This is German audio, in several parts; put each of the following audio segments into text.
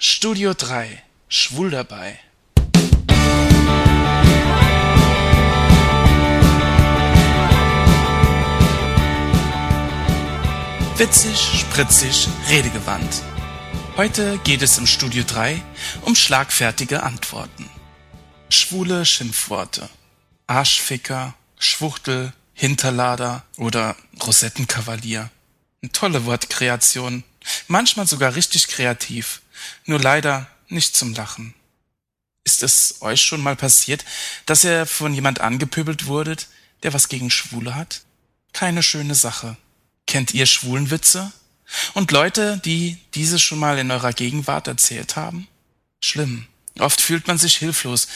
Studio 3 Schwul dabei. Witzig, spritzig, redegewandt. Heute geht es im Studio 3 um schlagfertige Antworten. Schwule Schimpfworte. Arschficker, Schwuchtel, Hinterlader oder Rosettenkavalier. Eine tolle Wortkreation. Manchmal sogar richtig kreativ. Nur leider nicht zum Lachen. Ist es euch schon mal passiert, dass ihr von jemand angepöbelt wurdet, der was gegen Schwule hat? Keine schöne Sache. Kennt ihr Schwulenwitze? Und Leute, die diese schon mal in eurer Gegenwart erzählt haben? Schlimm. Oft fühlt man sich hilflos,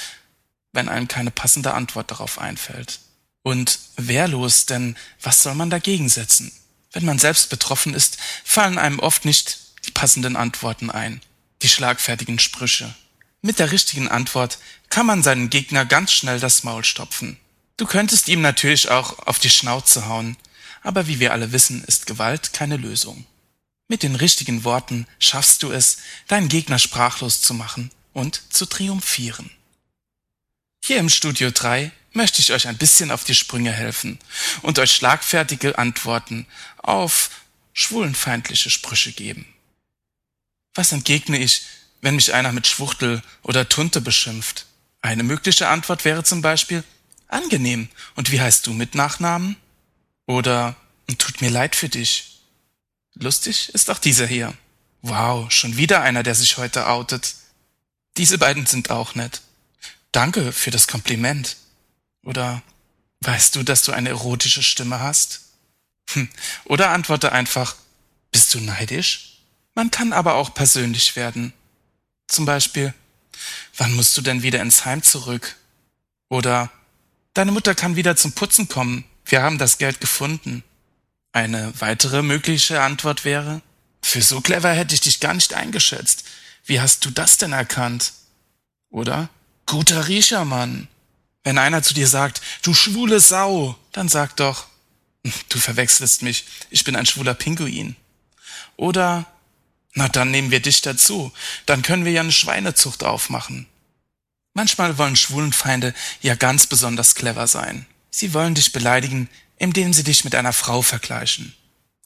wenn einem keine passende Antwort darauf einfällt. Und wehrlos, denn was soll man dagegen setzen? Wenn man selbst betroffen ist, fallen einem oft nicht die passenden Antworten ein, die schlagfertigen Sprüche. Mit der richtigen Antwort kann man seinen Gegner ganz schnell das Maul stopfen. Du könntest ihm natürlich auch auf die Schnauze hauen, aber wie wir alle wissen, ist Gewalt keine Lösung. Mit den richtigen Worten schaffst du es, deinen Gegner sprachlos zu machen und zu triumphieren. Hier im Studio 3 möchte ich euch ein bisschen auf die Sprünge helfen und euch schlagfertige Antworten auf schwulenfeindliche Sprüche geben. Was entgegne ich, wenn mich einer mit Schwuchtel oder Tunte beschimpft? Eine mögliche Antwort wäre zum Beispiel angenehm. Und wie heißt du mit Nachnamen? Oder tut mir leid für dich. Lustig ist auch dieser hier. Wow, schon wieder einer, der sich heute outet. Diese beiden sind auch nett. Danke für das Kompliment. Oder weißt du, dass du eine erotische Stimme hast? Hm. Oder antworte einfach, bist du neidisch? Man kann aber auch persönlich werden. Zum Beispiel, wann musst du denn wieder ins Heim zurück? Oder, deine Mutter kann wieder zum Putzen kommen. Wir haben das Geld gefunden. Eine weitere mögliche Antwort wäre, für so clever hätte ich dich gar nicht eingeschätzt. Wie hast du das denn erkannt? Oder, guter Riecher, Mann. Wenn einer zu dir sagt, du schwule Sau, dann sag doch, du verwechselst mich, ich bin ein schwuler Pinguin. Oder, na dann nehmen wir dich dazu, dann können wir ja eine Schweinezucht aufmachen. Manchmal wollen Schwulenfeinde ja ganz besonders clever sein. Sie wollen dich beleidigen, indem sie dich mit einer Frau vergleichen.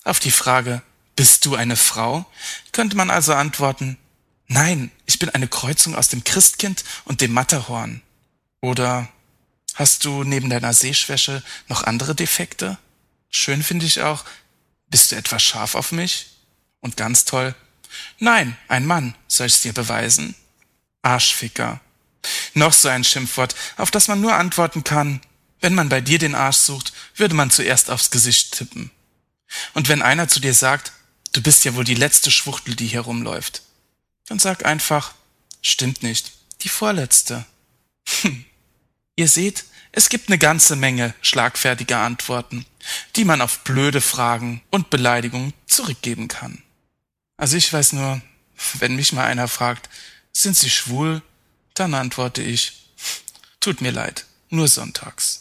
Auf die Frage, bist du eine Frau? könnte man also antworten, nein, ich bin eine Kreuzung aus dem Christkind und dem Matterhorn. Oder Hast du neben deiner Sehschwäche noch andere Defekte? Schön finde ich auch, bist du etwas scharf auf mich? Und ganz toll, nein, ein Mann, soll ich's dir beweisen? Arschficker. Noch so ein Schimpfwort, auf das man nur antworten kann, wenn man bei dir den Arsch sucht, würde man zuerst aufs Gesicht tippen. Und wenn einer zu dir sagt, du bist ja wohl die letzte Schwuchtel, die hier rumläuft, dann sag einfach, stimmt nicht, die vorletzte. Hm. Ihr seht, es gibt eine ganze Menge schlagfertiger Antworten, die man auf blöde Fragen und Beleidigungen zurückgeben kann. Also ich weiß nur, wenn mich mal einer fragt, sind Sie schwul? Dann antworte ich, tut mir leid, nur sonntags.